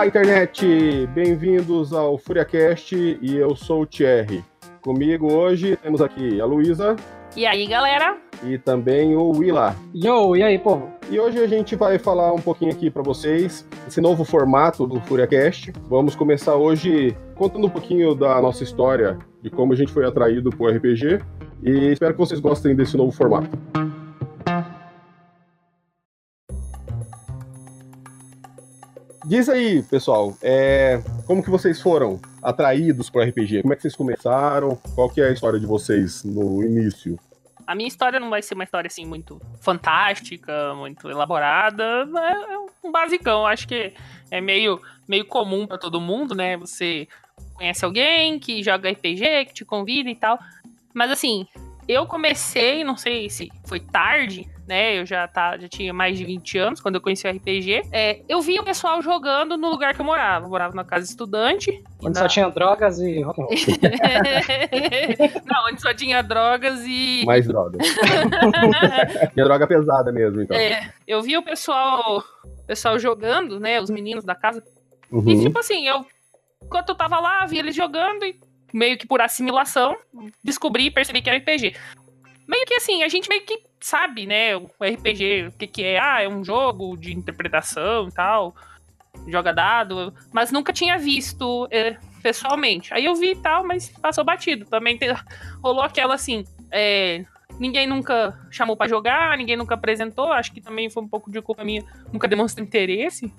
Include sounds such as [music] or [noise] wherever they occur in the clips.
Olá, internet! Bem-vindos ao FuriaCast e eu sou o Thierry. Comigo hoje temos aqui a Luísa. E aí, galera? E também o Willa. Yo, e aí, povo? E hoje a gente vai falar um pouquinho aqui para vocês esse novo formato do FuriaCast. Vamos começar hoje contando um pouquinho da nossa história, de como a gente foi atraído por RPG. E espero que vocês gostem desse novo formato. Diz aí, pessoal, é, como que vocês foram atraídos para RPG? Como é que vocês começaram? Qual que é a história de vocês no início? A minha história não vai ser uma história assim muito fantástica, muito elaborada, é, é um basicão. Acho que é meio, meio comum para todo mundo, né? Você conhece alguém que joga RPG, que te convida e tal. Mas assim, eu comecei, não sei se foi tarde, né? Eu já, tá, já tinha mais de 20 anos quando eu conheci o RPG. É, eu vi o pessoal jogando no lugar que eu morava. Eu morava na casa estudante. Onde na... só tinha drogas e [laughs] Não, onde só tinha drogas e. Mais drogas. [laughs] tinha droga pesada mesmo, então. É, eu vi o pessoal, pessoal jogando, né? Os meninos da casa. Uhum. E tipo assim, eu. Enquanto eu tava lá, vi eles jogando e meio que por assimilação, descobri e percebi que era RPG. Meio que assim, a gente meio que sabe, né, o RPG, o que que é. Ah, é um jogo de interpretação e tal, joga dado, mas nunca tinha visto é, pessoalmente. Aí eu vi e tal, mas passou batido. Também te, rolou aquela assim, é, ninguém nunca chamou para jogar, ninguém nunca apresentou, acho que também foi um pouco de culpa minha, nunca demonstrei interesse.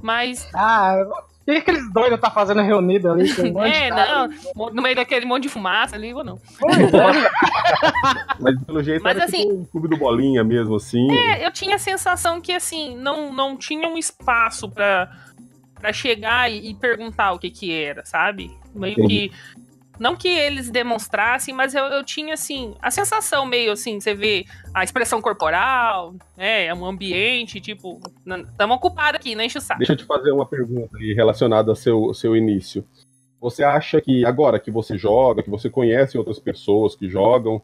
Mas. Ah, o que aqueles doidos tá fazendo reunido ali? Um [laughs] é, não. No meio daquele monte de fumaça ali, ou não. [laughs] Mas pelo jeito Mas, era assim, tipo um clube do bolinha mesmo, assim. É, eu tinha a sensação que, assim, não, não tinha um espaço pra, pra chegar e, e perguntar o que que era, sabe? Meio Entendi. que não que eles demonstrassem, mas eu, eu tinha, assim, a sensação meio assim, você vê a expressão corporal, né? É um ambiente, tipo, estamos ocupados aqui, não enche o saco. Deixa eu te fazer uma pergunta aí relacionada ao seu, seu início. Você acha que agora que você joga, que você conhece outras pessoas que jogam,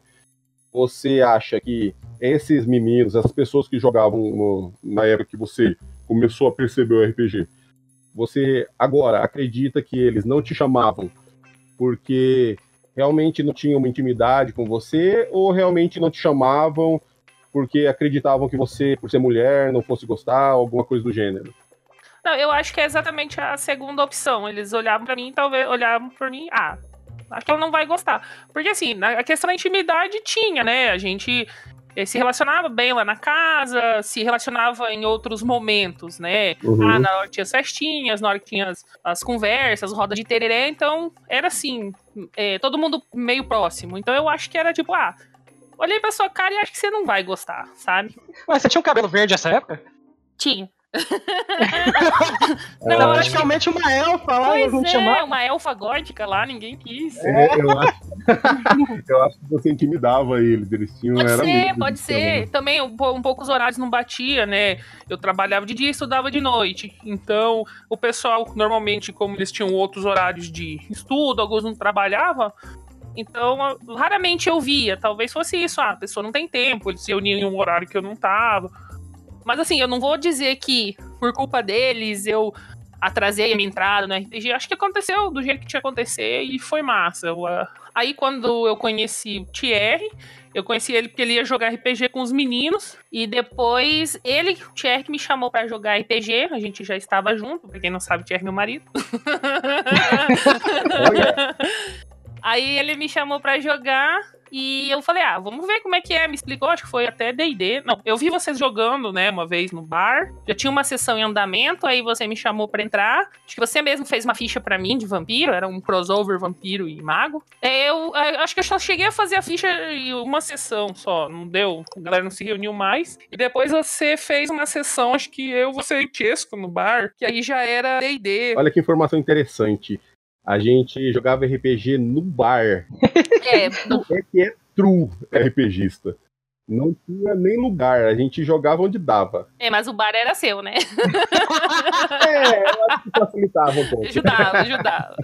você acha que esses meninos, essas pessoas que jogavam no, na época que você começou a perceber o RPG, você agora acredita que eles não te chamavam porque realmente não tinham uma intimidade com você ou realmente não te chamavam porque acreditavam que você, por ser mulher, não fosse gostar, alguma coisa do gênero? Não, eu acho que é exatamente a segunda opção. Eles olhavam para mim, talvez olhavam para mim, ah, que ela não vai gostar. Porque assim, a questão da intimidade tinha, né? A gente se relacionava bem lá na casa, se relacionava em outros momentos, né? Uhum. Ah, na hora que tinha as festinhas, na hora que tinha as, as conversas, roda de tereré, então era assim, é, todo mundo meio próximo. Então eu acho que era tipo, ah, olhei pra sua cara e acho que você não vai gostar, sabe? Mas você tinha um cabelo verde nessa época? Tinha. [laughs] não, praticamente uma elfa lá, pois não é, chamar. uma elfa gótica lá, ninguém quis. É, eu, acho, [laughs] eu acho que você intimidava eles, eles tinham... Pode ser, pode ser. Também um, um pouco os horários não batia, né? Eu trabalhava de dia e estudava de noite. Então, o pessoal, normalmente, como eles tinham outros horários de estudo, alguns não trabalhavam, então, raramente eu via. Talvez fosse isso, ah, a pessoa não tem tempo, eles se reuniam em um horário que eu não tava mas assim, eu não vou dizer que por culpa deles eu atrasei a minha entrada no RPG. Acho que aconteceu do jeito que tinha que acontecer e foi massa. Uh... Aí quando eu conheci o Thierry, eu conheci ele porque ele ia jogar RPG com os meninos. E depois ele, o Thierry, que me chamou para jogar RPG. A gente já estava junto, pra quem não sabe, o Thierry é meu marido. [laughs] Aí ele me chamou para jogar. E eu falei, ah, vamos ver como é que é. Me explicou, acho que foi até DD. Não, eu vi vocês jogando, né, uma vez no bar. Já tinha uma sessão em andamento, aí você me chamou para entrar. Acho que você mesmo fez uma ficha para mim de vampiro, era um crossover vampiro e mago. É, eu, eu acho que eu só cheguei a fazer a ficha em uma sessão só, não deu. A galera não se reuniu mais. E depois você fez uma sessão, acho que eu, você e Chesco no bar, que aí já era DD. Olha que informação interessante a gente jogava RPG no bar. É, [laughs] no... é que é true RPGista. Não tinha nem lugar, a gente jogava onde dava. É, mas o bar era seu, né? [laughs] É, eu acho que facilitava um pouco. Ajudava, ajudava.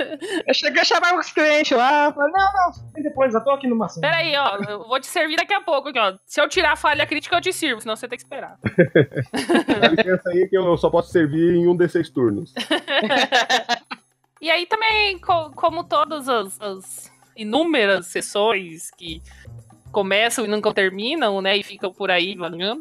[laughs] Eu cheguei a chamar os clientes lá, falei, não, não, e depois, eu tô aqui numa cena. Peraí, ó, eu vou te servir daqui a pouco, aqui, ó. Se eu tirar a falha crítica, eu te sirvo, senão você tem que esperar. Dá licença aí que eu só posso servir em um desses turnos. E aí também, co- como todas as, as inúmeras sessões que começam e nunca terminam, né? E ficam por aí vagando.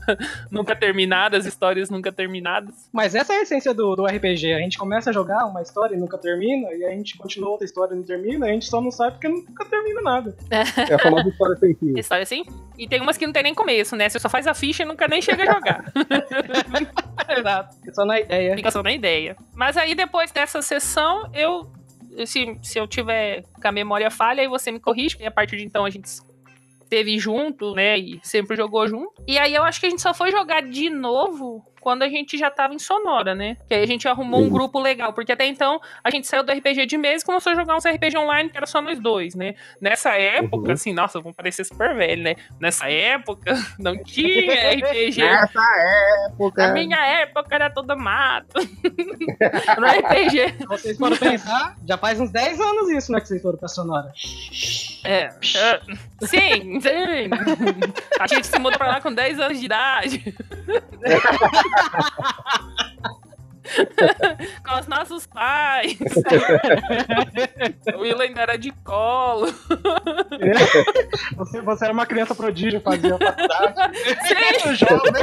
[laughs] nunca terminadas, histórias nunca terminadas. Mas essa é a essência do, do RPG. A gente começa a jogar uma história e nunca termina, e a gente continua outra história e não termina, e a gente só não sabe porque nunca termina nada. [laughs] É a famosa história sem fim. História assim. E tem umas que não tem nem começo, né? Você só faz a ficha e nunca nem chega a jogar. [laughs] Exato. Só na ideia. Fica só na ideia. Mas aí depois dessa sessão, eu. Se, se eu tiver com a memória falha, aí você me corrige, porque a partir de então a gente esteve junto, né? E sempre jogou junto. E aí eu acho que a gente só foi jogar de novo quando a gente já tava em Sonora, né? Que aí a gente arrumou um Uhum. grupo legal, porque até então a gente saiu do RPG de mesa e começou a jogar uns RPG online que era só nós dois, né? Nessa época, Uhum. assim, nossa, vamos parecer super velho, né? Nessa época [laughs] não tinha RPG. Nessa Na época. minha época era toda mato. no RPG. Se vocês forem pensar, já faz uns 10 anos isso, né, que vocês foram pra Sonora. É. é, Sim, sim. A gente se mudou pra lá com 10 anos de idade. [laughs] com os nossos pais. [laughs] o Will ainda era de colo. Você, você era uma criança prodígio, fazia faculdade. Sim. jovem.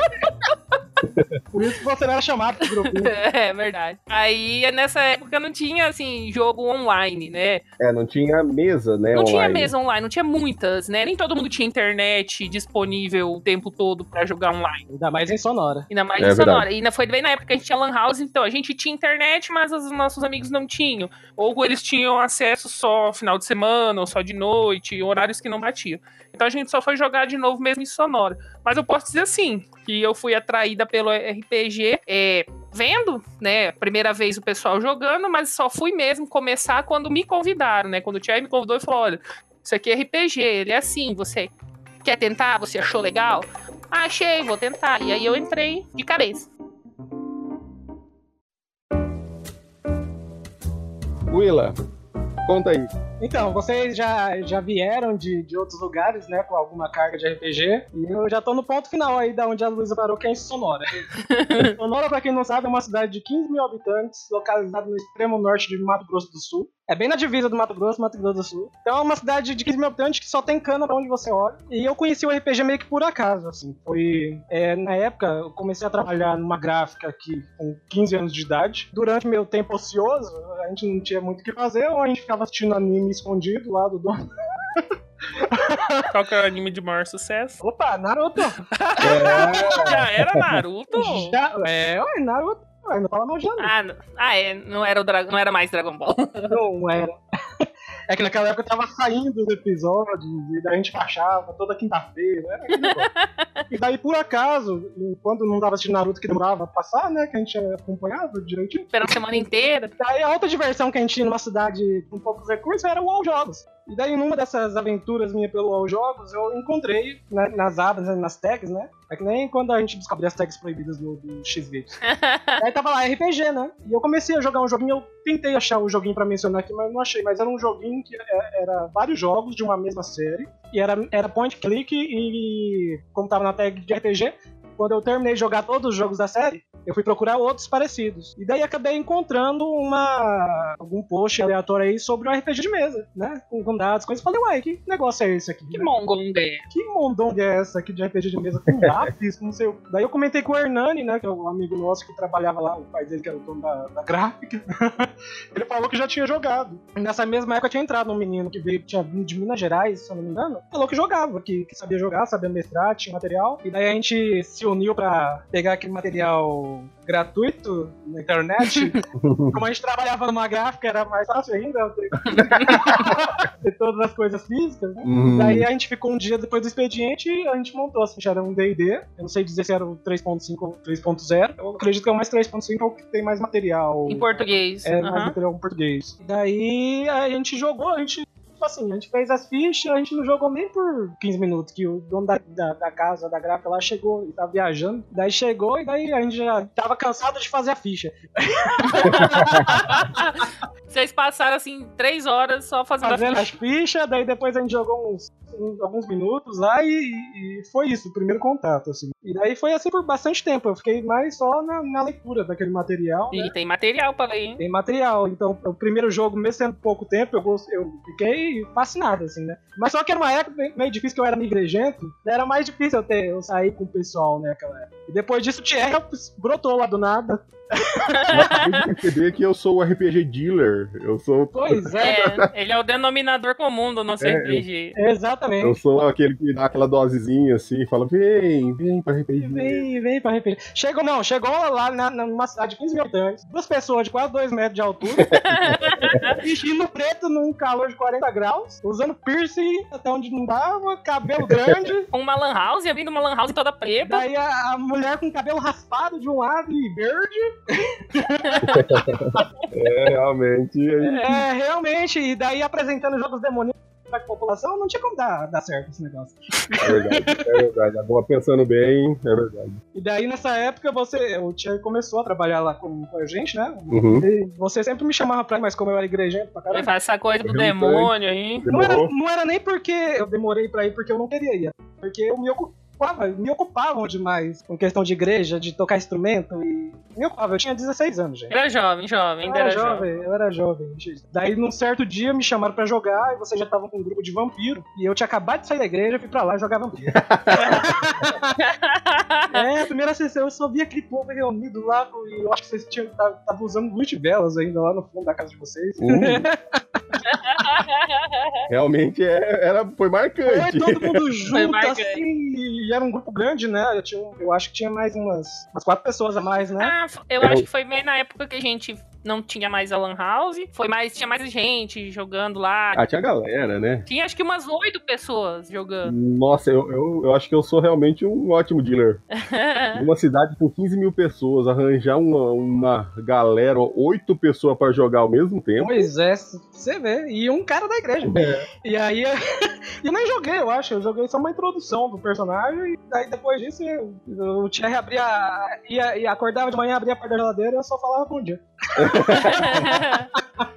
Por isso que você não era chamado pro grupinho. [laughs] É verdade. Aí nessa época não tinha assim jogo online, né? É, não tinha mesa, né? Não tinha online. mesa online, não tinha muitas, né? Nem todo mundo tinha internet disponível o tempo todo pra jogar online. Ainda mais em Sonora. Ainda mais É em Sonora. verdade. E ainda foi bem na época que a gente tinha Lan House, então a gente tinha internet, mas os nossos amigos não tinham. Ou eles tinham acesso só final de semana, ou só de noite, horários que não batiam. Então a gente só foi jogar de novo mesmo em Sonora. Mas eu posso dizer assim, que eu fui atraída pelo RPG é, vendo, né, primeira vez o pessoal jogando, mas só fui mesmo começar quando me convidaram, né? Quando o Thierry me convidou e falou, olha, isso aqui é RPG, ele é assim, você quer tentar? Você achou legal? Ah, achei, vou tentar. E aí eu entrei de cabeça. Willa, conta aí. Então, vocês já, já vieram de, de outros lugares, né, com alguma carga de RPG, e eu já tô no ponto final aí da onde a Luísa parou, que é em Sonora. [laughs] Sonora, pra quem não sabe, é uma cidade de 15 mil habitantes, localizada no extremo norte de Mato Grosso do Sul. É bem na divisa do Mato Grosso, Mato Grosso do Sul. Então é uma cidade de 15 mil habitantes que só tem cana pra onde você olha. E eu conheci o RPG meio que por acaso, assim. Foi. é, na época, eu comecei a trabalhar numa gráfica aqui com 15 anos de idade. Durante meu tempo ocioso, a gente não tinha muito o que fazer, ou a gente ficava assistindo anime escondido lá do dono. [laughs] Qual que é o anime de maior sucesso? Opa, Naruto! É, Já era Naruto? Já, é, ué, Naruto. Ué, não fala de Naruto. Ah, não- ah, é. Não era, o Dra- não era mais Dragon Ball. Não era. É que naquela época tava saindo os episódios e daí a gente baixava toda quinta-feira. era e daí, por acaso, quando não tava assistindo Naruto que demorava a passar, né? Que a gente acompanhava direitinho. Esperando a semana inteira. Daí a outra diversão que a gente tinha numa cidade com poucos recursos era o All Jogos. E daí, numa dessas aventuras minhas pelo All Jogos, eu encontrei né, nas abas, né, nas tags, né? É que nem quando a gente descobriu as tags proibidas no, do X-Videos. [laughs] Aí tava lá RPG, né? E eu comecei a jogar um joguinho, eu tentei achar o joguinho pra mencionar aqui, mas não achei. Mas era um joguinho que é- era vários jogos de uma mesma série. E era, era point click e como tava na tag de RPG, quando eu terminei de jogar todos os jogos da série, eu fui procurar outros parecidos. E daí acabei encontrando uma algum post aleatório aí sobre o RPG de mesa, né? Com, com dados, coisas. Falei, uai, que negócio é esse aqui? Que né? é? que mondonga é essa aqui de RPG de mesa com lápis, não sei. Daí eu comentei com o Hernani, né, que é um amigo nosso que trabalhava lá, o pai dele que era o dono da, da gráfica. [laughs] Ele falou que já tinha jogado. Nessa mesma época tinha entrado um menino que veio, tinha vindo de Minas Gerais, se eu não me engano. Falou que jogava, que, que sabia jogar, sabia mestrar, tinha material. E daí a gente se uniu pra pegar aquele material gratuito na internet. [laughs] Como a gente trabalhava numa gráfica, era mais fácil ainda ter, [laughs] ter todas as coisas físicas, né? Hum, Daí a gente ficou um dia depois do expediente e a gente montou. Assim, já era um DD. Eu não sei dizer se era o 3.5 ou 3.0. Eu acredito que é o mais 3.5 é o que tem mais material. Em português. É, mais Aham. material em português. Daí a gente jogou, a gente tipo assim, a gente fez as fichas, a gente não jogou nem por 15 minutos, que o dono da, da, da casa, da gráfica lá, chegou e tava viajando. Daí chegou e daí a gente já tava cansado de fazer a ficha. [laughs] Vocês passaram assim três horas só fazendo, Fazendo as ficha. fichas, daí depois a gente jogou uns, uns- alguns minutos lá e, e foi isso, o primeiro contato, assim. E daí foi assim por bastante tempo, eu fiquei mais só na, na leitura daquele material. né? E tem material pra ler, hein? Tem material, então o primeiro jogo, mesmo sendo pouco tempo, eu, eu fiquei fascinado, assim, né? Mas só que era uma época meio- meio difícil, que eu era migrejento, era mais difícil eu, ter, eu sair com o pessoal, né, aquela época. E depois disso o Thierry brotou lá do nada. Tem que perceber que eu sou o RPG dealer. Eu sou. Pois é, É, ele é o denominador comum do nosso É, RPG. exatamente. Eu sou aquele que dá aquela dosezinha assim, fala, vem, vem pra RPG. Vem, vem pra RPG. Chegou, não, chegou lá na, numa cidade de 15 mil habitantes, duas pessoas de quase 2 metros de altura, [laughs] vestindo preto num calor de 40 graus, usando piercing até onde não dava, cabelo grande, [laughs] Uma lan house, abrindo uma lan house toda preta. daí a, a mulher com cabelo raspado de um lado e verde. [laughs] É, realmente. É, realmente, e daí apresentando jogos demoníacos pra população, não tinha como dar, dar certo esse negócio. É verdade, é verdade. Agora pensando bem, é verdade. E daí nessa época você, o Thierry começou a trabalhar lá com, com a gente, né? Uhum. E você sempre me chamava pra ir, mas como eu era igrejento pra caramba. faz essa coisa do sei. demônio aí. Não era, não era nem porque eu demorei pra ir porque eu não queria ir, porque eu me ocupava, me ocupavam demais com questão de igreja, de tocar instrumento e me ocupava. Eu tinha 16 anos, gente. Era jovem, jovem, Eu ainda era era jovem. jovem, eu era jovem. Daí, num certo dia, me chamaram pra jogar e você já tava com um grupo de vampiro. E eu tinha acabado de sair da igreja, fui pra lá jogar vampiro. [laughs] é, a primeira sessão eu só vi aquele povo reunido lá e eu acho que vocês tinham estavam usando luz de velas ainda lá no fundo da casa de vocês. Hum. [laughs] Realmente é- era, foi Foi marcante. todo mundo [laughs] junto, assim, e era um grupo grande, né? Eu, tinha, eu acho que tinha mais umas, umas quatro pessoas a mais, né? Ah, eu acho que foi bem na época que a gente não tinha mais a Lan House. Foi mais, tinha mais gente jogando lá. Ah, tinha galera, né? Tinha acho que umas oito pessoas jogando. Nossa, eu, eu, eu acho que eu sou realmente um ótimo dealer. [laughs] Uma cidade com 15 mil pessoas, arranjar uma, uma galera, oito pessoas pra jogar ao mesmo tempo. Pois é, você vê. E um cara da igreja. E aí [laughs] eu nem joguei, eu acho. Eu joguei só uma introdução do personagem. E aí depois disso eu- o Thierry abria. Ia, ia acordava de manhã, abria a porta da geladeira e eu só falava bom dia. [laughs] [laughs]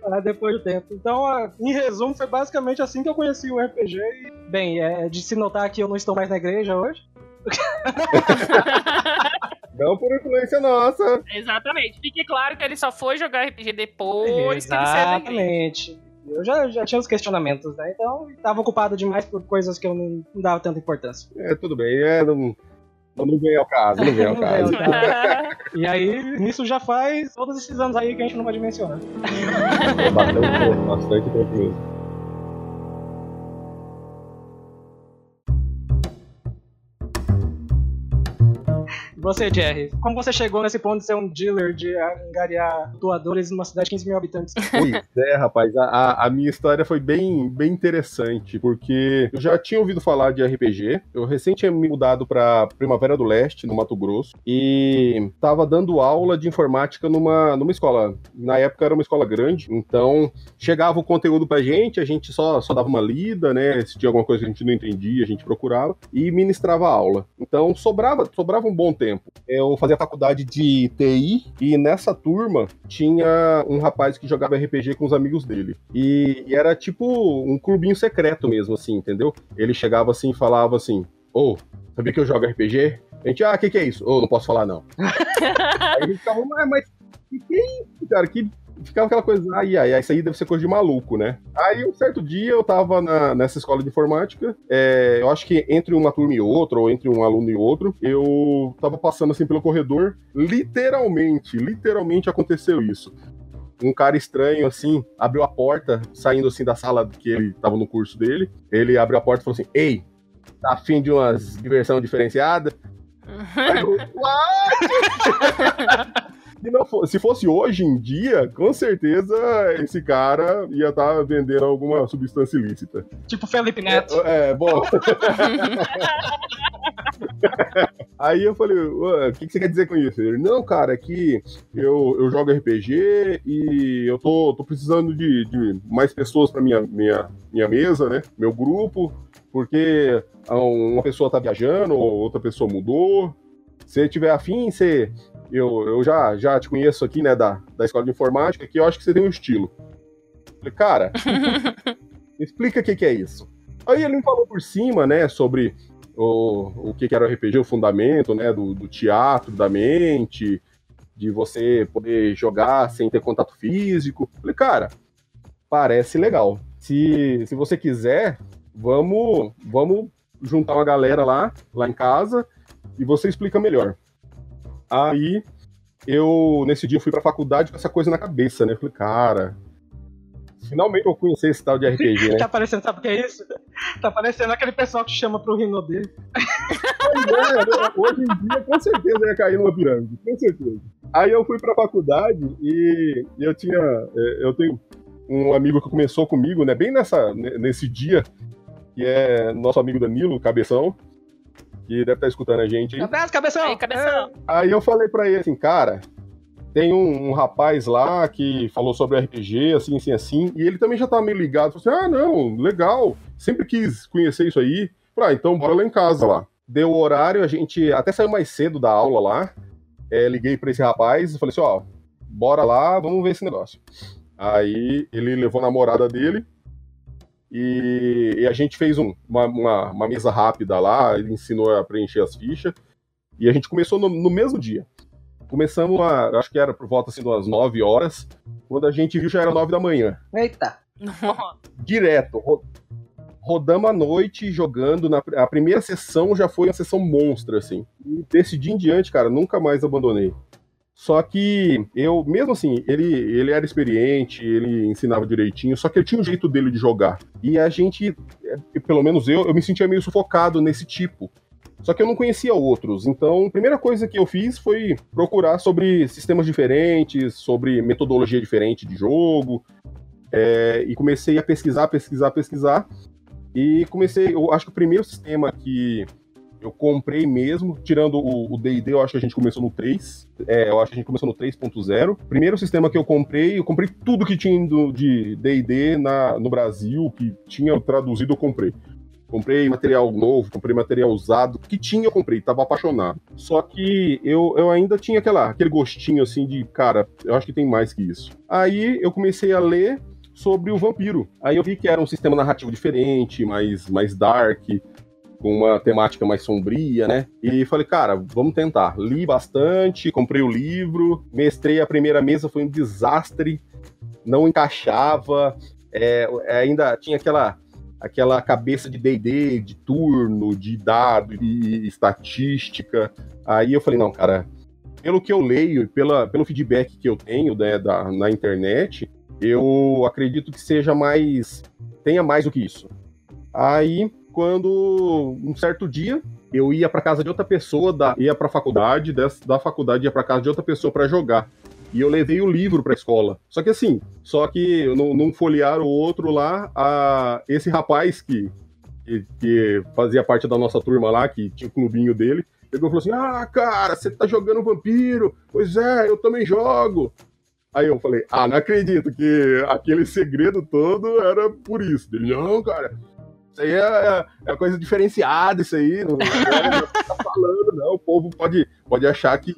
Ah, depois do tempo. Então, em resumo, foi basicamente assim que eu conheci o RPG. E, bem, é de se notar que eu não estou mais na igreja hoje. [laughs] Não por influência nossa. Exatamente. Fique claro que ele só foi jogar RPG depois que ele saiu. Exatamente. Eu já, já tinha os questionamentos, né? Então, estava ocupado demais por coisas que eu não, não dava tanta importância. É, tudo bem. É, não, não vem ao caso, não vem ao [laughs] caso. E aí, nisso já faz todos esses anos aí que a gente não. Bastante tempo, bastante tempo mesmo. Você, Jerry, como você chegou nesse ponto de ser um dealer, de angariar doadores numa cidade de 15 mil habitantes? Pois é, rapaz, a- a, minha história foi bem, bem interessante, porque eu já tinha ouvido falar de RPG, eu recém tinha me mudado pra Primavera do Leste, no Mato Grosso, e tava dando aula de informática numa, numa escola. Na época era uma escola grande, então chegava o conteúdo pra gente, a gente só, só dava uma lida, né? Se tinha alguma coisa que a gente não entendia, a gente procurava, e ministrava a aula. Então sobrava, sobrava um bom tempo. Eu fazia faculdade de TI, e nessa turma tinha um rapaz que jogava RPG com os amigos dele. E, e era tipo um clubinho secreto mesmo, assim, entendeu? Ele chegava assim e falava assim: Ô, sabia que eu jogo RPG? A gente, ah, o que, que é isso? Ô, não posso falar não. [laughs] Aí a gente ficava, mas, mas que, que é isso, cara? Que ficava aquela coisa, ai, ai, ai, isso aí deve ser coisa de maluco, né? Aí um certo dia eu tava na- nessa escola de informática, é, eu acho que entre uma turma e outra, ou entre um aluno e outro, eu tava passando assim pelo corredor, literalmente, literalmente aconteceu isso. Um cara estranho, assim, abriu a porta, saindo assim da sala que ele tava no curso dele. Ele abriu a porta e falou assim: Ei, tá afim de umas diversão diferenciada? [laughs] Aí eu, "What?" [laughs] se, não for, se fosse hoje em dia, com certeza esse cara ia estar tá vendendo alguma substância ilícita. Tipo Felipe Neto. É, é bom. [laughs] Aí eu falei, o que, que, você quer dizer com isso? Ele, não, cara, é que eu, eu jogo RPG e eu tô, tô precisando de, de mais pessoas pra minha, minha, minha mesa, né? Meu grupo, porque uma pessoa tá viajando, outra pessoa mudou. Se tiver afim, você. Eu, eu já, já te conheço aqui, né, da, da escola de informática, que eu acho que você tem um estilo. Eu falei, cara, [laughs] explica o que, que é isso. Aí ele me falou por cima, né, sobre o, o que, que era o RPG, o fundamento, né, do, do teatro, da mente, de você poder jogar sem ter contato físico. falei, cara, parece legal. Se, se você quiser, vamos, vamos juntar uma galera lá, lá em casa, e você explica melhor. Aí eu, nesse dia, fui pra faculdade com essa coisa na cabeça, né? falei, cara, finalmente eu conheci esse tal de RPG, né? tá parecendo, sabe o que é isso? Tá parecendo aquele pessoal que chama pro Rinodê. Pois é, né? hoje em dia com certeza ia cair numa pirâmide, com certeza. Aí eu fui pra faculdade e eu tinha. É, eu tenho um amigo que começou comigo, né? Bem nessa, nesse dia, que é nosso amigo Danilo, Cabeção, que deve estar escutando a gente. Abraço, Cabeção! Aí, cabeção. É. Aí eu falei pra ele assim, cara, tem um, um, rapaz lá que falou sobre RPG, assim, assim, assim, e ele também já tava meio ligado. Falou assim: ah, não, legal, sempre quis conhecer isso aí. Falei, ah, então bora lá em casa lá. Deu o horário, a gente até saiu mais cedo da aula lá. É, liguei para esse rapaz e falei assim: ó, bora lá, vamos ver esse negócio. Aí ele levou a namorada dele e, e a gente fez um, uma, uma, uma, mesa rápida lá, ele ensinou a preencher as fichas e a gente começou no, no mesmo dia. Começamos a, acho que era por volta assim, das 9 horas. Quando a gente viu, já era 9 da manhã. Eita! Direto. Ro rodamos a noite jogando. Na, a primeira sessão já foi uma sessão monstra, assim. E desse dia em diante, cara, nunca mais abandonei. Só que eu, mesmo assim, ele, ele era experiente, ele ensinava direitinho, só que ele tinha um jeito dele de jogar. E a gente, é, pelo menos eu, eu me sentia meio sufocado nesse tipo. Só que eu não conhecia outros. Então, a primeira coisa que eu fiz foi procurar sobre sistemas diferentes, sobre metodologia diferente de jogo. É, e comecei a pesquisar, pesquisar, pesquisar. E comecei. Eu acho que o primeiro sistema que eu comprei mesmo, tirando o DD, eu acho que a gente começou no 3. É, eu acho que a gente começou no 3.0. Primeiro sistema que eu comprei, eu comprei tudo que tinha de DD no Brasil, que tinha traduzido, eu comprei. Comprei material novo, comprei material usado, que tinha eu comprei, tava apaixonado. Só que eu, eu ainda tinha aquela, aquele gostinho assim de, cara, eu acho que tem mais que isso. Aí eu comecei a ler sobre o vampiro. Aí eu vi que era um sistema narrativo diferente, mais, mais dark, com uma temática mais sombria, né? E falei, cara, vamos tentar. Li bastante, comprei o livro, mestrei a primeira mesa, foi um desastre, não encaixava, é, ainda tinha aquela aquela cabeça de D&D, de turno, de dado, de estatística. Aí eu falei, não, cara, pelo que eu leio, pela, pelo feedback que eu tenho né, da, na internet, eu acredito que seja mais. tenha mais do que isso. Aí, quando um certo dia eu ia para casa de outra pessoa, da, ia para faculdade, da faculdade ia para casa de outra pessoa para jogar e eu levei o livro para escola. Só que assim, só que num, folhear o outro lá, a, esse rapaz que, que, que, fazia parte da nossa turma lá, que tinha o clubinho dele, pegou e falou assim: Ah, cara, você tá jogando vampiro? Pois é, eu também jogo. Aí eu falei: Ah, não acredito que aquele segredo todo era por isso. Ele, não, cara. Isso aí é, é coisa diferenciada, isso aí. Não, não, não tá falando, não. O povo pode, pode achar que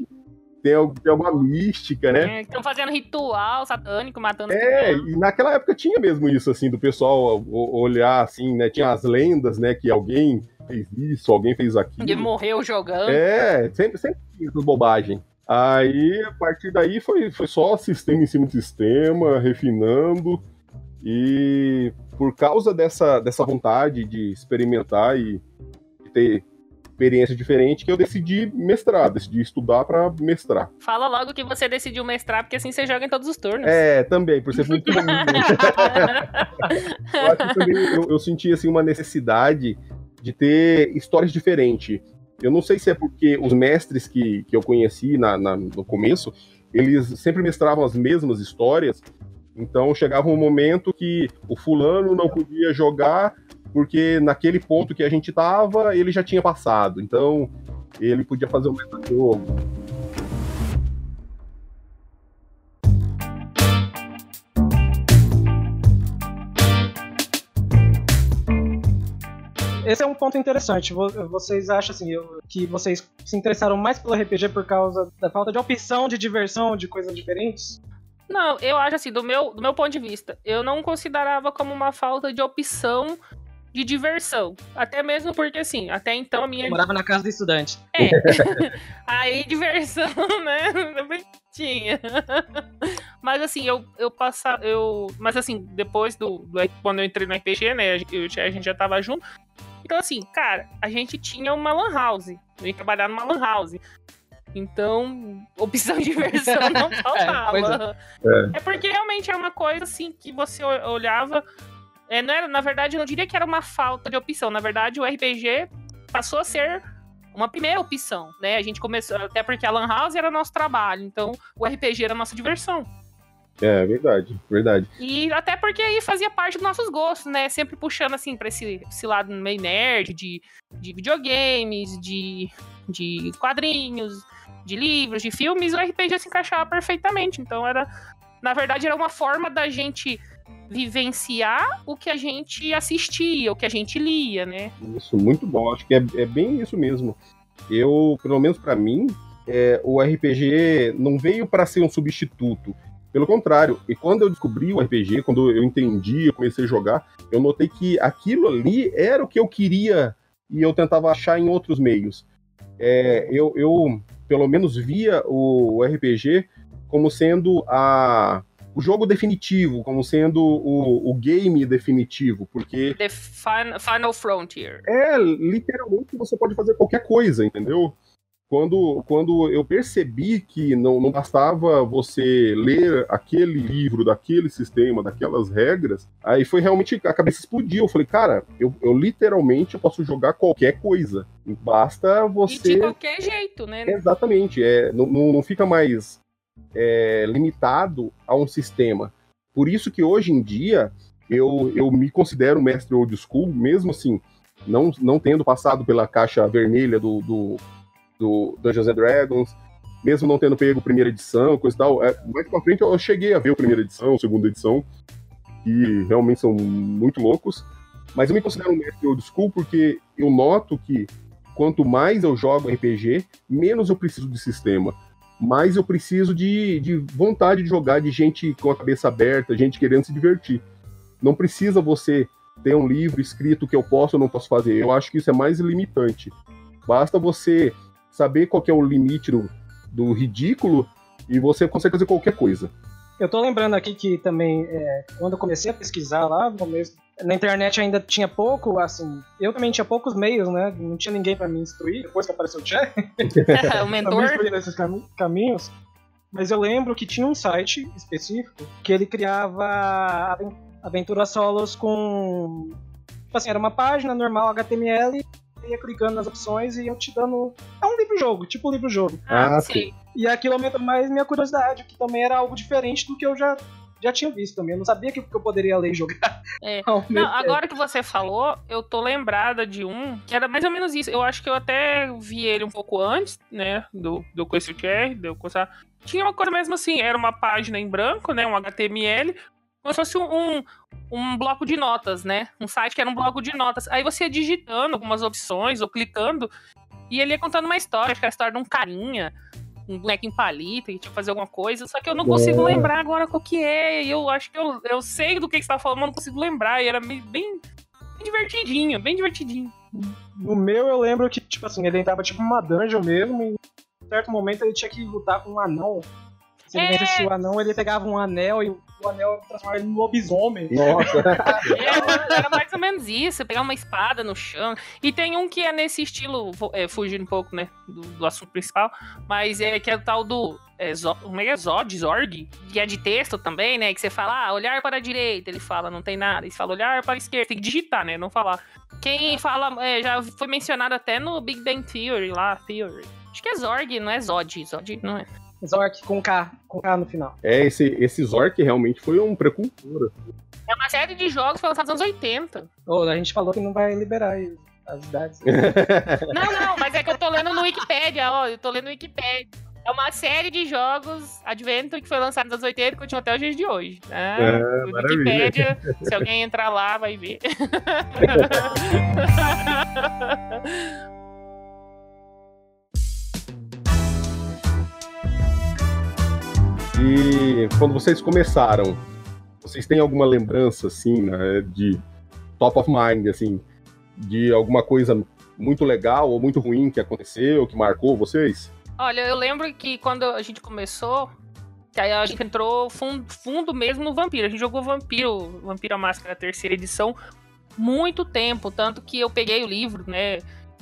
tem, tem alguma mística, né? Estão é, fazendo ritual satânico, matando. É, e naquela época tinha mesmo isso, assim, do pessoal olhar assim, né? Tinha as lendas, né? Que alguém fez isso, alguém fez aquilo. Ele morreu jogando. É, sempre, sempre tinha essas bobagens. Aí, a partir daí, foi, foi só sistema em cima de sistema, refinando. E por causa dessa, dessa vontade de experimentar e ter experiência diferente que eu decidi mestrar, decidi estudar para mestrar. Fala logo que você decidiu mestrar, porque assim você joga em todos os turnos. É, também, por ser muito comum. eu eu, eu senti assim, uma necessidade de ter histórias diferentes. Eu não sei se é porque os mestres que, que eu conheci na, na, no começo, eles sempre mestravam as mesmas histórias. Então chegava um momento que o fulano não podia jogar porque naquele ponto que a gente tava, ele já tinha passado. Então ele podia fazer o mesmo jogo. esse é um ponto interessante. Vocês acham assim que vocês se interessaram mais pelo RPG por causa da falta de opção, de diversão, de coisas diferentes? Não, eu acho assim, do meu, do meu ponto de vista, eu não considerava como uma falta de opção de diversão. Até mesmo porque, assim, até então a minha. Eu morava na casa do estudante. É. [laughs] Aí, diversão, [laughs] né? Também tinha. Mas assim, eu, eu passava. Eu... Mas assim, depois do, do, Quando eu entrei no RPG, né? Eu, a gente já tava junto. Então, assim, cara, a gente tinha uma lan house. Eu ia trabalhar numa lan house. Então, opção de versão [laughs] não faltava. É, é. é, porque realmente é uma coisa assim que você olhava. É, não era, na verdade, eu não diria que era uma falta de opção. Na verdade, o RPG passou a ser uma primeira opção, né? A gente começou, até porque a Lan House era nosso trabalho, então o RPG era nossa diversão. É, verdade, verdade. E até porque aí fazia parte dos nossos gostos, né? Sempre puxando, assim, pra esse, esse lado meio nerd, de, de videogames, de, de quadrinhos, de livros, de filmes, o RPG se encaixava perfeitamente. Então era, na verdade, era uma forma da gente vivenciar o que a gente assistia, o que a gente lia, né? Isso, muito bom. Acho que é, é bem isso mesmo. Eu, pelo menos para mim, é, o RPG não veio para ser um substituto pelo contrário, e quando eu descobri o RPG, quando eu entendi, eu comecei a jogar, eu notei que aquilo ali era o que eu queria e eu tentava achar em outros meios. É, eu, eu, pelo menos, via o RPG como sendo a, o jogo definitivo, como sendo o, o game definitivo, porque. The Final Frontier. É, literalmente você pode fazer qualquer coisa, entendeu? Quando, quando eu percebi que não, não bastava você ler aquele livro, daquele sistema, daquelas regras, aí foi realmente a cabeça explodiu. Eu falei, cara, eu, eu literalmente posso jogar qualquer coisa. Basta você. E de qualquer jeito, né? Exatamente. É, não, não fica mais é, limitado a um sistema. Por isso que hoje em dia eu, eu me considero mestre old school, mesmo assim, não, não tendo passado pela caixa vermelha do, do do Dungeons and Dragons, mesmo não tendo pego primeira edição, coisa e tal. É, mais pra frente eu cheguei a ver a primeira edição, a segunda edição, que realmente são muito loucos. Mas eu me considero um mestre old school porque eu noto que quanto mais eu jogo RPG, menos eu preciso de sistema. Mais eu preciso de, de vontade de jogar, de gente com a cabeça aberta, gente querendo se divertir. Não precisa você ter um livro escrito que eu posso ou não posso fazer. Eu acho que isso é mais limitante. Basta você saber qual é o limite do, do ridículo e você consegue fazer qualquer coisa. Eu tô lembrando aqui que também, é, quando eu comecei a pesquisar lá no começo, na internet ainda tinha pouco, assim, eu também tinha poucos meios, né? Não tinha ninguém para me instruir, depois que apareceu o Chat. [laughs] o mentor. me instruir nesses cam caminhos. Mas eu lembro que tinha um site específico que ele criava aventuras solos com. Tipo assim, era uma página normal HTML ia clicando nas opções e iam te dando. É um livro-jogo, tipo um livro-jogo. Ah, ah sim. E aquilo aumenta mais minha curiosidade, que também era algo diferente do que eu já já tinha visto também. Eu não sabia que, eu poderia ler e jogar. É. [laughs] Não, agora que você falou, eu tô lembrada de um que era mais ou menos isso. Eu acho que eu até vi ele um pouco antes, né? Do, do QSQR, do coisa. Tinha uma coisa mesmo assim, era uma página em branco, né? Um HTML, como se fosse um, um bloco de notas, né? Um site que era um bloco de notas. Aí você ia digitando algumas opções ou clicando e ele ia contando uma história, acho que era a história de um carinha, um boneco em palito, que tinha que fazer alguma coisa, só que eu não consigo é. lembrar agora qual que é. E eu acho que eu, eu sei do que, que você tá falando, mas não consigo lembrar. E era bem, bem divertidinho, bem divertidinho. No meu eu lembro que, tipo assim, ele entrava tipo uma dungeon mesmo, e em certo momento ele tinha que lutar com um anão. Se ele é... vencesse o anão, ele pegava um anel e o anel transformava ele num lobisomem. Nossa. era, [laughs] era, mais ou menos isso, pegar uma espada no chão. E tem um que é nesse estilo, é, fugindo um pouco, né, do, do, assunto principal, mas é que é o tal do. É, como é que é? Zod, Zorg, que é de texto também, né? Que você fala, ah, olhar para a direita, ele fala, não tem nada. Ele fala, olhar para a esquerda, tem que digitar, né? Não falar. Quem fala, é, já foi mencionado até no Big Bang Theory lá, Theory. Acho que é Zorg, não é Zod. Zod não é. Zork com K, com K no final. É, esse, esse Zork realmente foi um precursor. É uma série de jogos que foi lançada nos anos 80. Oh, a gente falou que não vai liberar as idades. [laughs] não, não, mas é que eu tô lendo no Wikipedia, ó. Eu tô lendo no Wikipedia. É uma série de jogos Adventure que foi lançada nos anos 80 e continua até os dias de hoje. Né? É, Wikipedia, se alguém entrar lá, vai ver. [laughs] [laughs] E quando vocês começaram, vocês têm alguma lembrança, assim, né, de top of mind, assim, de alguma coisa muito legal ou muito ruim que aconteceu, que marcou vocês? Olha, eu lembro que quando a gente começou, que aí a gente entrou fundo, fundo mesmo no Vampiro. A gente jogou Vampiro, Vampiro a Máscara, terceira edição, muito tempo. Tanto que eu peguei o livro, né?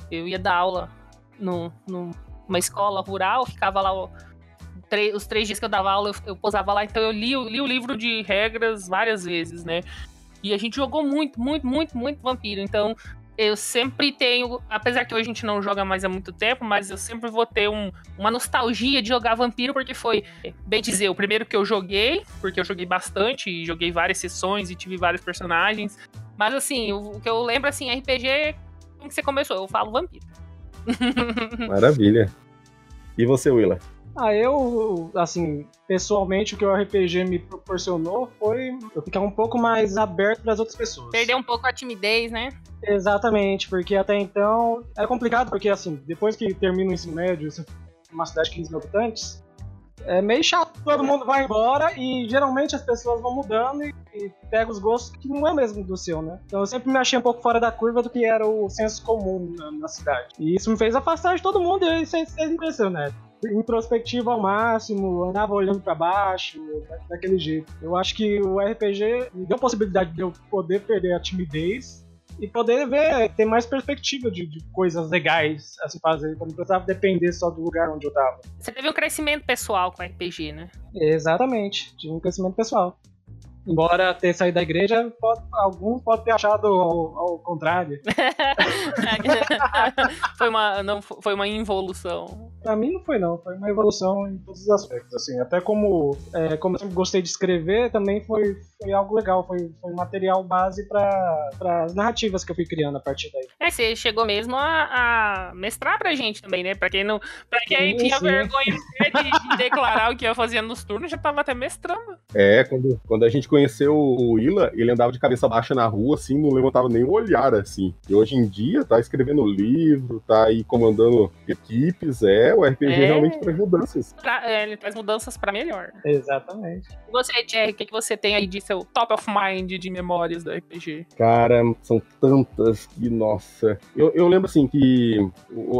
Eu ia dar aula no, numa escola rural, ficava lá os três dias que eu dava aula, eu, eu posava lá, então eu li, li o livro de regras várias vezes, né? E a gente jogou muito, muito, muito, muito vampiro. Então, eu sempre tenho, apesar que hoje a gente não joga mais há muito tempo, mas eu sempre vou ter um, uma nostalgia de jogar Vampiro, porque foi, bem dizer, o primeiro que eu joguei, porque eu joguei bastante e joguei várias sessões e tive vários personagens. Mas assim, o, o que eu lembro assim, RPG, como que você começou? Eu falo Vampiro. [laughs] Maravilha. E você, Willa? Ah, eu, assim, pessoalmente, o que o RPG me proporcionou foi eu ficar um pouco mais aberto para as outras pessoas. Perder um pouco a timidez, né? Exatamente, porque até então era complicado, porque, assim, depois que termina o ensino médio, uma cidade de 15 mil habitantes, é meio chato, todo mundo vai embora e geralmente as pessoas vão mudando e, e pega os gostos que não é mesmo do seu, né? Então eu sempre me achei um pouco fora da curva do que era o senso comum na, na cidade. E isso me fez afastar de todo mundo e isso é, é impressionante introspectivo ao máximo, andava olhando para baixo, daquele jeito. Eu acho que o RPG me deu a possibilidade de eu poder perder a timidez e poder ver, ter mais perspectiva de, de coisas legais a se fazer, então não precisava depender só do lugar onde eu tava. Você teve um crescimento pessoal com o RPG, né? Exatamente, tive um crescimento pessoal. Embora ter saído da igreja, pode, alguns podem ter achado ao, ao contrário. [laughs] foi, uma, não, foi uma involução. Pra mim não foi não, foi uma evolução em todos os aspectos. Assim, até como, é, como eu sempre gostei de escrever, também foi, foi algo legal, foi, foi material base para as narrativas que eu fui criando a partir daí. É, você chegou mesmo a, a mestrar pra gente também, né? Pra quem, não, pra quem sim, tinha sim. vergonha de, de, declarar o que ia fazer nos turnos, já tava até mestrando. É, quando, quando a gente conheceu o Ila, ele andava de cabeça baixa na rua, assim, não levantava nem o olhar, assim. E hoje em dia tá escrevendo livro, tá aí comandando equipes, é, o RPG é... realmente traz mudanças. Pra, é, ele traz mudanças para melhor. Exatamente. E você, Jerry, o que, que você tem aí de seu top of mind de memórias do RPG? Cara, são tantas que, nossa. Eu, eu lembro assim que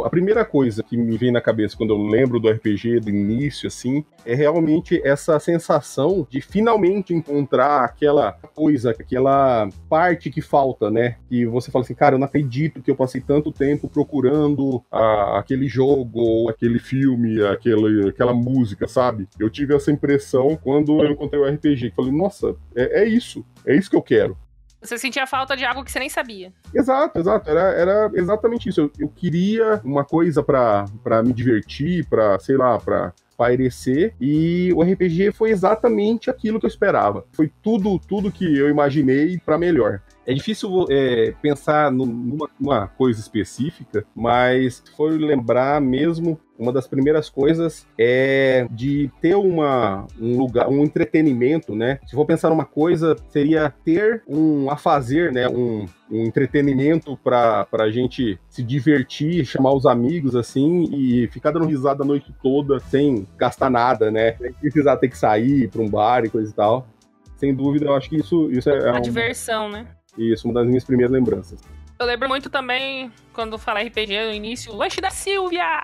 a primeira coisa que me vem na cabeça quando eu lembro do RPG do início, assim, é realmente essa sensação de finalmente encontrar aquela coisa, aquela parte que falta, né? E você fala assim, cara, eu não acredito que eu passei tanto tempo procurando aquele jogo ou aquele aquele filme, aquele, aquela música, sabe? Eu tive essa impressão quando eu encontrei o RPG. Falei, nossa, é, é isso. É isso que eu quero. Você sentia falta de algo que você nem sabia. Exato, exato. Era, era exatamente isso. Eu, eu queria uma coisa para me divertir, para sei lá, para espairecer e o RPG foi exatamente aquilo que eu esperava. Foi tudo, tudo que eu imaginei para melhor. É difícil é, pensar numa, numa, coisa específica, mas foi lembrar mesmo uma das primeiras coisas é de ter uma, um lugar, um entretenimento, né? Se for pensar numa coisa, seria ter um a fazer, né? Um, um entretenimento para a gente se divertir, chamar os amigos assim e ficar dando risada a noite toda sem gastar nada, né? Sem precisar ter que sair para um bar e coisa e tal. Sem dúvida, eu acho que isso, isso é. A diversão, né? Isso, uma das minhas primeiras lembranças. Eu lembro muito também, quando falar RPG no início, o lanche da Silvia!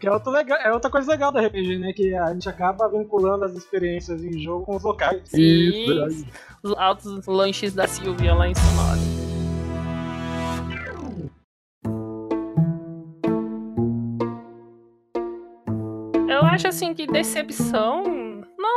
Que é, outra legal, é outra coisa legal do RPG, né? Que a gente acaba vinculando as experiências em jogo com os locais. Isso, os altos lanches da Silvia lá em Sonora. Eu acho assim que decepção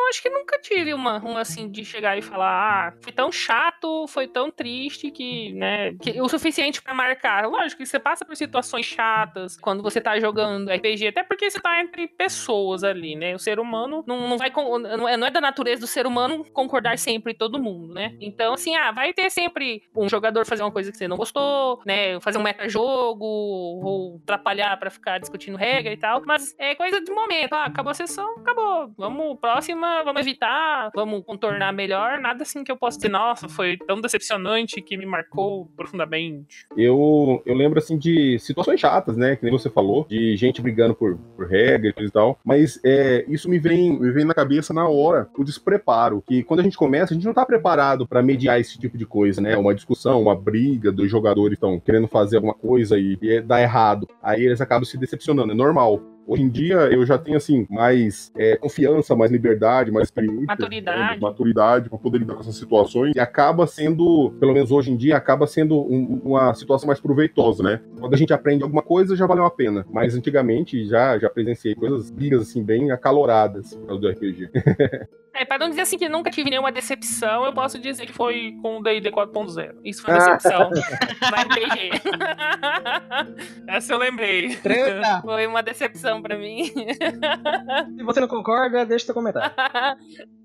acho que nunca tive uma, uma assim de chegar e falar, ah, foi tão chato foi tão triste que, né, que o suficiente para marcar. Lógico que você passa por situações chatas quando você tá jogando RPG, até porque você tá entre pessoas ali, né? O ser humano não, não vai não é, não é da natureza do ser humano concordar sempre todo mundo, né? Então, assim, ah, vai ter sempre um jogador fazer uma coisa que você não gostou, né? Fazer um meta-jogo ou atrapalhar para ficar discutindo regra e tal, mas é coisa de momento. Ah, acabou a sessão, acabou. Vamos próxima, vamos evitar, vamos contornar melhor. Nada assim que eu possa dizer, nossa, foi tão decepcionante que me marcou profundamente. Eu, eu lembro, assim, de situações chatas, né? Que nem você falou, de gente brigando por, por regra e tal, mas é, isso me vem, me vem na cabeça na hora o despreparo, que quando a gente começa, a gente não tá preparado para mediar esse tipo de coisa, né? Uma discussão, uma briga dos jogadores estão querendo fazer alguma coisa e, e dá errado. Aí eles acabam se decepcionando, é normal. Hoje em dia eu já tenho assim mais é, confiança, mais liberdade, mais experiência, maturidade, né, maturidade para poder lidar com essas situações e acaba sendo, pelo menos hoje em dia, acaba sendo um, uma situação mais proveitosa, né? Quando a gente aprende alguma coisa já valeu a pena, mas antigamente já já presenciei coisas brigas assim bem acaloradas por causa do RPG. [laughs] É, pra não dizer assim que nunca tive nenhuma decepção, eu posso dizer que foi com o D&D 4.0. Isso foi decepção. Vai RPG. [laughs] Essa eu lembrei. Treta. [laughs] Foi uma decepção pra mim. Se você não concorda, deixa seu comentário. [laughs]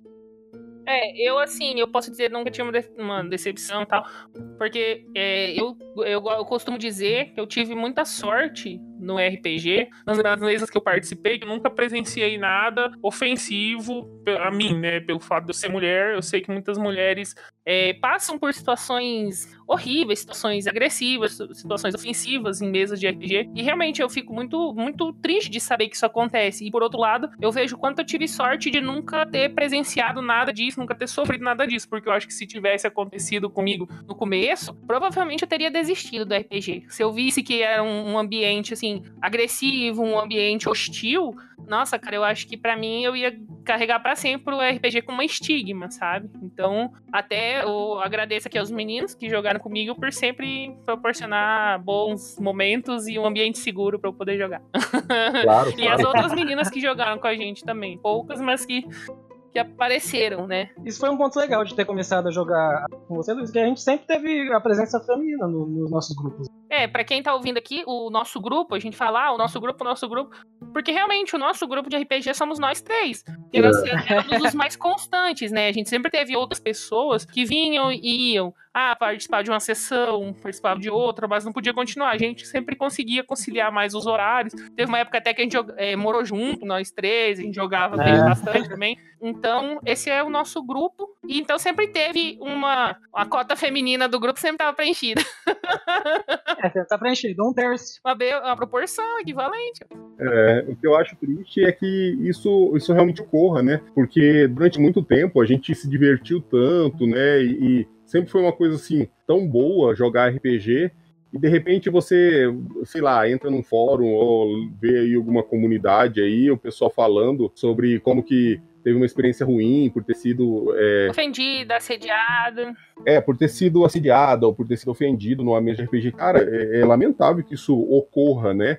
É, eu assim, eu posso dizer nunca tive uma, de uma decepção e tal, porque é, eu, eu, eu, costumo dizer que eu tive muita sorte no RPG, nas mesas que eu participei, eu nunca presenciei nada ofensivo a mim, né? Pelo fato de eu ser mulher, eu sei que muitas mulheres é, passam por situações horríveis, situações agressivas, situações ofensivas em mesas de RPG. E realmente eu fico muito, muito triste de saber que isso acontece. E por outro lado, eu vejo quanto eu tive sorte de nunca ter presenciado nada disso, nunca ter sofrido nada disso. Porque eu acho que se tivesse acontecido comigo no começo, provavelmente eu teria desistido do RPG. Se eu visse que era um, um ambiente assim agressivo, um ambiente hostil, nossa, cara, eu acho que para mim eu ia carregar para sempre o RPG com uma estigma, sabe? Então, até eu agradeço aqui aos meninos que jogaram comigo por sempre proporcionar bons momentos e um ambiente seguro para eu poder jogar. Claro, [laughs] e as outras meninas que jogaram com a gente também. Poucas, mas que que apareceram, né? Isso foi um ponto legal de ter começado a jogar com você, Luiz, que a gente sempre teve a presença feminina no, nos nossos grupos. É, para quem tá ouvindo aqui, o nosso grupo, a gente fala, ah, o nosso grupo, o nosso grupo, porque realmente o nosso grupo de RPG somos nós três. E é. nós éramos os mais constantes, né? A gente sempre teve outras pessoas que vinham e iam, ah, participar de uma sessão, participar de outra, mas não podia continuar. A gente sempre conseguia conciliar mais os horários. Teve uma época até que a gente é, morou junto, nós três, a gente jogava é. bastante também. Então, esse é o nosso grupo. E então sempre teve uma. A cota feminina do grupo sempre estava preenchida. É, tá preenchido, um terço. Uma, uma proporção equivalente. É, o que eu acho triste é que isso, isso realmente ocorra, né? Porque durante muito tempo a gente se divertiu tanto, né? E, e sempre foi uma coisa assim, tão boa jogar RPG. E de repente você, sei lá, entra num fórum ou vê aí alguma comunidade aí, o pessoal falando sobre como que teve uma experiência ruim por ter sido. É... Ofendida, assediada. É, por ter sido assediada ou por ter sido ofendido no ambiente de RPG. Cara, é, é lamentável que isso ocorra, né?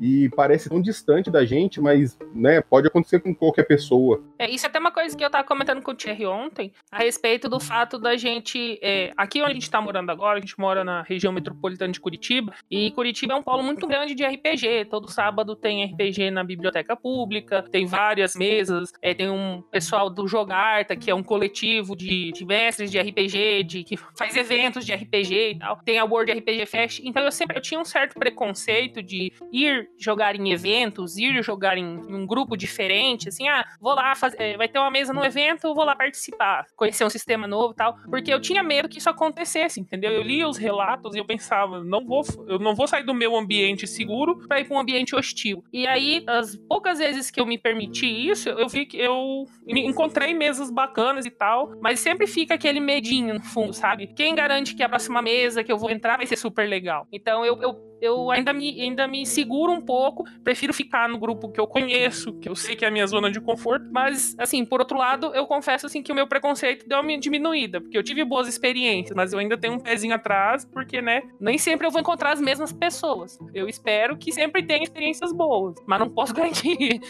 E parece tão distante da gente, mas né, pode acontecer com qualquer pessoa. É, isso é até uma coisa que eu tava comentando com o Thierry ontem, a respeito do fato da gente. É, aqui onde a gente tá morando agora, a gente mora na região metropolitana de Curitiba, e Curitiba é um polo muito grande de RPG. Todo sábado tem RPG na biblioteca pública, tem várias mesas, é, tem um pessoal do Jogarta, que é um coletivo de, de mestres de RPG, de, que faz eventos de RPG e tal. Tem a World RPG Fest. Então eu sempre eu tinha um certo preconceito de ir ir jogar em eventos, ir jogar em, em um grupo diferente, assim, ah, vou lá, fazer, vai ter uma mesa no evento, vou lá participar, conhecer um sistema novo tal, porque eu tinha medo que isso acontecesse, entendeu? Eu lia os relatos e eu pensava, não vou, eu não vou sair do meu ambiente seguro para ir para um ambiente hostil. E aí, as poucas vezes que eu me permiti isso, eu vi que eu encontrei mesas bacanas e tal, mas sempre fica aquele medinho no fundo, sabe? Quem garante que a próxima mesa que eu vou entrar vai ser super legal? Então eu, eu eu ainda me, ainda me seguro um pouco, prefiro ficar no grupo que eu conheço, que eu sei que é a minha zona de conforto, mas, assim, por outro lado, eu confesso, assim, que o meu preconceito deu uma diminuída, porque eu tive boas experiências, mas eu ainda tenho um pezinho atrás, porque, né, nem sempre eu vou encontrar as mesmas pessoas. Eu espero que sempre tenha experiências boas, mas não posso [laughs] garantir.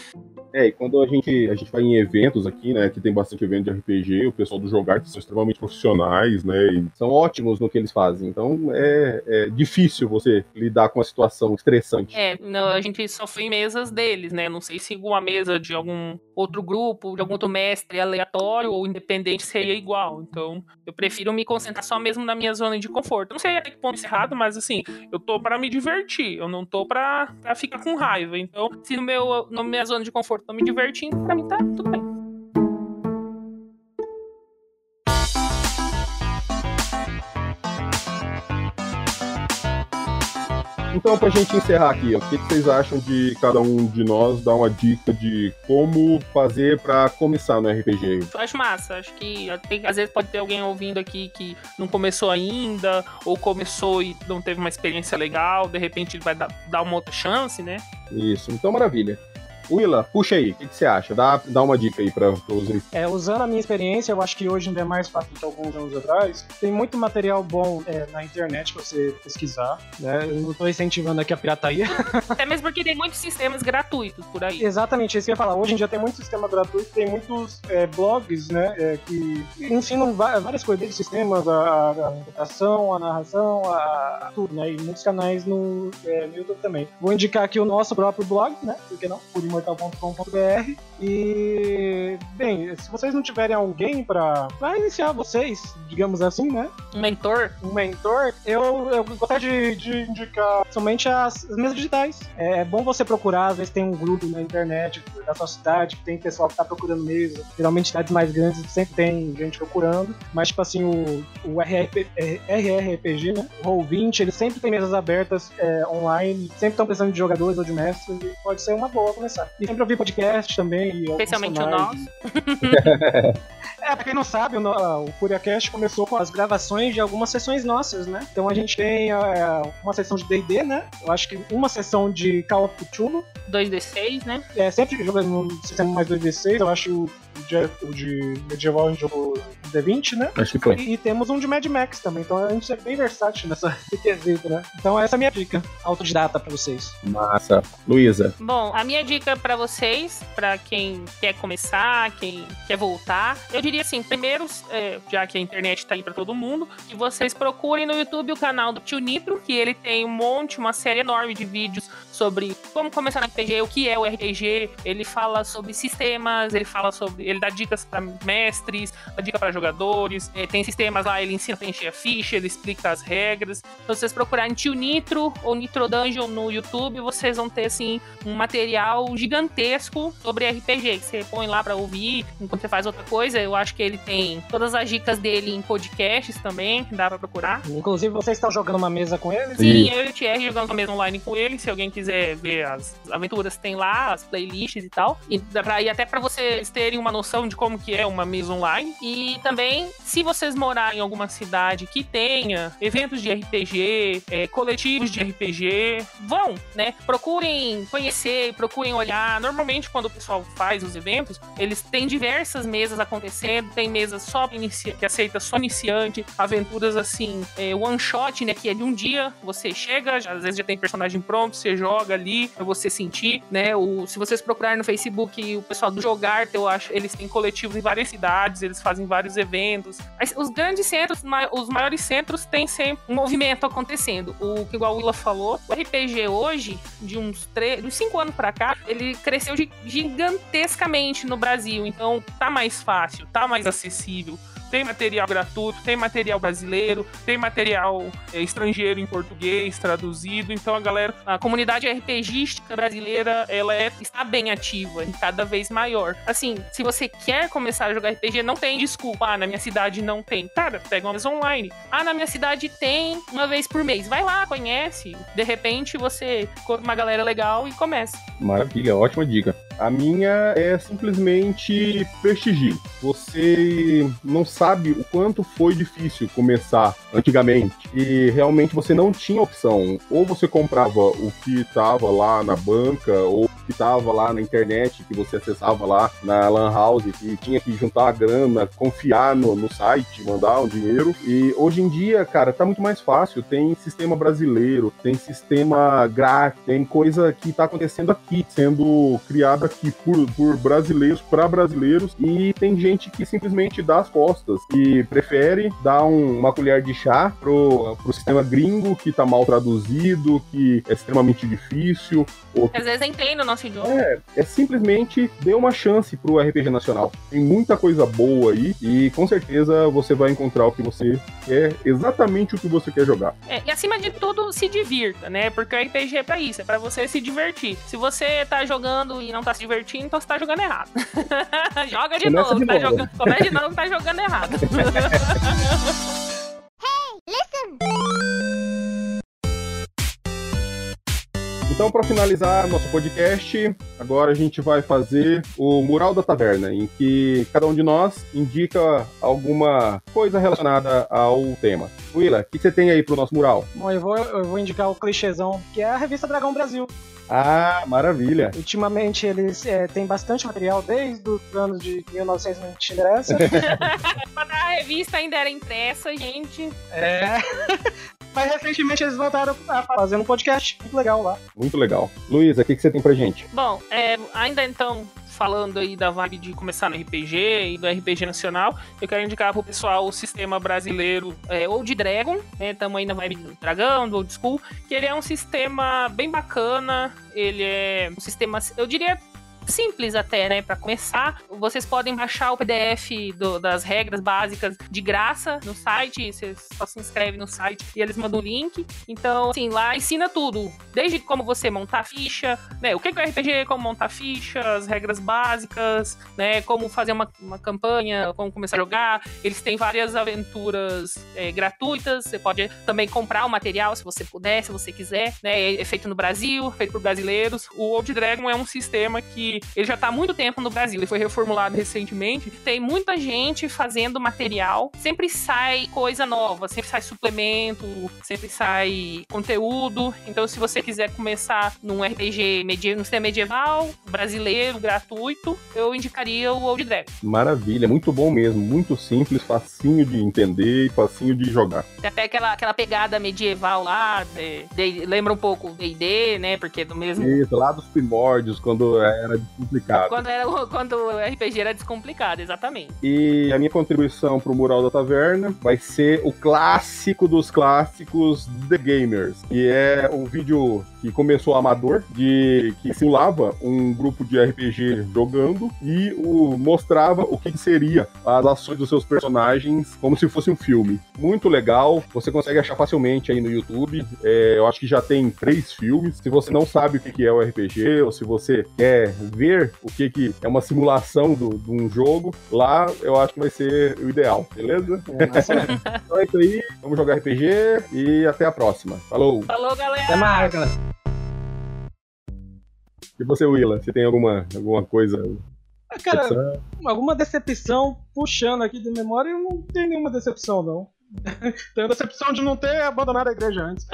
É, e quando a gente, a gente vai em eventos aqui, né, que tem bastante evento de RPG, o pessoal do Jogar são extremamente profissionais, né, e são ótimos no que eles fazem. Então é, é difícil você lidar com a situação estressante. É, não, a gente só foi em mesas deles, né, não sei se uma mesa de algum outro grupo, de algum outro mestre aleatório ou independente seria igual. Então eu prefiro me concentrar só mesmo na minha zona de conforto. Não sei até que ponto isso é errado, mas assim, eu tô para me divertir, eu não tô pra ficar com raiva. Então, se no meu, na minha zona de conforto tô me divertindo, pra mim tá tudo bem. Então, pra gente encerrar aqui, o que, vocês acham de cada um de nós dar uma dica de como fazer para começar no RPG? Eu acho massa. Acho que tem, às vezes pode ter alguém ouvindo aqui que não começou ainda, ou começou e não teve uma experiência legal, de repente ele vai dar, dar uma outra chance, né? Isso, então maravilha. Willa, puxa aí, o que, que, você acha? Dá, dá uma dica aí para os é, Usando a minha experiência, eu acho que hoje ainda é mais fácil que alguns anos atrás. Tem muito material bom é, na internet pra você pesquisar. Né? Eu não tô incentivando aqui a pirataria. [laughs] Até mesmo porque tem muitos sistemas gratuitos por aí. Exatamente, isso que eu ia falar. Hoje em dia tem muito sistema gratuito, tem muitos é, blogs né, é, que ensinam várias coisas, desde sistemas, a, a a narração, a, a, tudo, né? E muitos canais no, é, no YouTube também. Vou indicar aqui o nosso próprio blog, né? Por que não? Por imortal.com.br. E, bem, se vocês não tiverem alguém para iniciar vocês, digamos assim, né? Um mentor? Um mentor, eu, eu gostaria de, de indicar somente as, as mesas digitais. É, é, bom você procurar, às vezes tem um grupo na internet da sua cidade que tem pessoal que tá procurando mesa. Geralmente cidades mais grandes sempre tem gente procurando. Mas, tipo assim, o, o RRP, RRPG, né? O Roll20, ele sempre tem mesas abertas é, online, sempre estão precisando de jogadores ou de mestres, e pode ser uma boa começar. E sempre ouvir podcast também. Especialmente o nosso. [laughs] é, pra quem não sabe, o, o FuriaCast começou com as gravações de algumas sessões nossas, né? Então a gente tem é, uma sessão de D&D, né? Eu acho que uma sessão de Call of Cthulhu. 2D6, né? É, sempre jogando no sistema mais 2D6, eu acho o de medieval a gente jogou D20, né? Acho que foi. E, e, temos um de Mad Max também, então a gente é bem versátil nessa [laughs] quesito, né? Então essa é a minha dica autodidata pra vocês. Massa. Luísa. Bom, a minha dica para vocês, para quem quer começar, quem quer voltar, eu diria assim, primeiro, é, já que a internet tá aí para todo mundo, que vocês procurem no YouTube o canal do Tio Nitro, que ele tem um monte, uma série enorme de vídeos sobre como começar no RPG, o que é o RPG, ele fala sobre sistemas, ele fala sobre ele dá dicas para mestres, dá dica para jogadores, é, tem sistemas lá, ele ensina a preencher a ficha, ele explica as regras. Então, se vocês procurarem Tio Nitro ou Nitro Dungeon no YouTube, vocês vão ter, assim, um material gigantesco sobre RPG, que você põe lá para ouvir enquanto você faz outra coisa. Eu acho que ele tem todas as dicas dele em podcasts também, que dá para procurar. Inclusive, vocês estão jogando uma mesa com ele? Sim, eu e o Thierry jogando uma mesa online com ele. Se alguém quiser ver as aventuras, tem lá, as playlists e tal. E dá pra ir até para vocês terem uma noção de como que é uma mesa online. E também, se vocês morarem em alguma cidade que tenha eventos de RPG, é, coletivos de RPG, vão, né? Procurem conhecer, procurem olhar. Normalmente, quando o pessoal faz os eventos, eles têm diversas mesas acontecendo. Tem mesas só que aceita só iniciante, aventuras assim, é, one shot, né? Que é de um dia, você chega, já, às vezes já tem personagem pronto, você joga ali pra você sentir, né? O, se vocês procurarem no Facebook o pessoal do Jogar, eu acho, eles têm coletivos em várias cidades, eles fazem vários eventos. Os grandes centros, os maiores centros, têm sempre um movimento acontecendo. O que igual o Willa falou, o RPG hoje, de uns, três, uns cinco anos para cá, ele cresceu gigantescamente no Brasil. Então tá mais fácil, tá mais acessível tem material gratuito, tem material brasileiro, tem material é, estrangeiro em português traduzido. Então a galera, a comunidade RPGística brasileira, ela é, está bem ativa e cada vez maior. Assim, se você quer começar a jogar RPG, não tem desculpa. Ah, na minha cidade não tem. Cara, pega uma mesa online. Ah, na minha cidade tem uma vez por mês. Vai lá, conhece. De repente você encontra uma galera legal e começa. Maravilha, ótima dica. A minha é simplesmente prestigie. Você não sabe o quanto foi difícil começar antigamente. E realmente você não tinha opção. Ou você comprava o que estava lá na banca, ou que tava lá na internet, que você acessava lá na Lan House, e tinha que juntar a grana, confiar no, no site, mandar um dinheiro. E hoje em dia, cara, tá muito mais fácil. Tem sistema brasileiro, tem sistema grátis, tem coisa que tá acontecendo aqui, sendo criada aqui por, por brasileiros para brasileiros. E tem gente que simplesmente dá as costas e prefere dar um, uma colher de chá pro, pro sistema gringo que tá mal traduzido, que é extremamente difícil. Ou que... Às vezes entende o nosso É, é simplesmente dê uma chance pro RPG Nacional. Tem muita coisa boa aí e com certeza você vai encontrar o que você quer, exatamente o que você quer jogar. É, e acima de tudo, se divirta, né? Porque o RPG é pra isso, é pra você se divertir. Se você tá jogando e não tá se divertindo, então você tá jogando errado. [laughs] Joga de Começa novo, de tá novo. jogando. Começa de novo, tá jogando errado. [laughs] [laughs] hey, listen! Então, para finalizar nosso podcast, agora a gente vai fazer o Mural da Taverna, em que cada um de nós indica alguma coisa relacionada ao tema. Willa, o que você tem aí pro nosso mural? Bom, eu vou, eu vou indicar o clichêzão, que é a revista Dragão Brasil. Ah, maravilha. Ultimamente eles é, têm bastante material desde os anos de 1900 não te interessa. Quando a revista ainda era impressa, gente. É. [laughs] Mas recentemente eles voltaram a fazer um podcast muito legal lá. Muito legal. Luísa, o que, que você tem pra gente? Bom, é, ainda então, falando aí da vibe de começar no RPG e do RPG nacional, eu quero indicar pro pessoal o sistema brasileiro é, Old Dragon, né? Tamo aí na vibe do dragão, do Old School, que ele é um sistema bem bacana, ele é um sistema, eu diria simples até, né? Para começar, vocês podem baixar o PDF do, das regras básicas de graça no site. Você só se inscreve no site e eles mandam o link. Então, assim, lá ensina tudo. Desde como você montar ficha, né? O que é RPG, como montar ficha, as regras básicas, né? Como fazer uma, uma campanha, como começar a jogar. Eles têm várias aventuras é, gratuitas. Você pode também comprar o material se você puder, se você quiser. Né? É feito no Brasil, feito por brasileiros. O Old Dragon é um sistema que ele já tá há muito tempo no Brasil, ele foi reformulado recentemente. Tem muita gente fazendo material, sempre sai coisa nova, sempre sai suplemento, sempre sai conteúdo. Então, se você quiser começar num RPG medieval, no sistema medieval, brasileiro, gratuito, eu indicaria o Old Dragon. Maravilha, muito bom mesmo, muito simples, facinho de entender e facinho de jogar. Tem até aquela, aquela pegada medieval lá, de, de, lembra um pouco o D&D, né, porque é do mesmo... Isso, lá dos primórdios, quando era descomplicado. Quando, era, quando o RPG era descomplicado, exatamente. E a minha contribuição pro Mural da Taverna vai ser o clássico dos clássicos The Gamers, que é um vídeo que começou amador, de que simulava um grupo de RPG jogando e o, mostrava o que seria as ações dos seus personagens como se fosse um filme. Muito legal, você consegue achar facilmente aí no YouTube. É, eu acho que já tem três filmes. Se você não sabe o que é o RPG, ou se você quer ver o que, que é uma simulação do, de um jogo, lá eu acho que vai ser o ideal, beleza? É, [laughs] então é isso aí, vamos jogar RPG e até a próxima. Falou! Falou, galera! Até mais, galera! E você, Willa, você tem alguma, alguma coisa ah, Cara, alguma decepção puxando aqui de memória, eu não tenho nenhuma decepção, não. [laughs] Tenho a decepção de não ter abandonado a igreja antes. [laughs]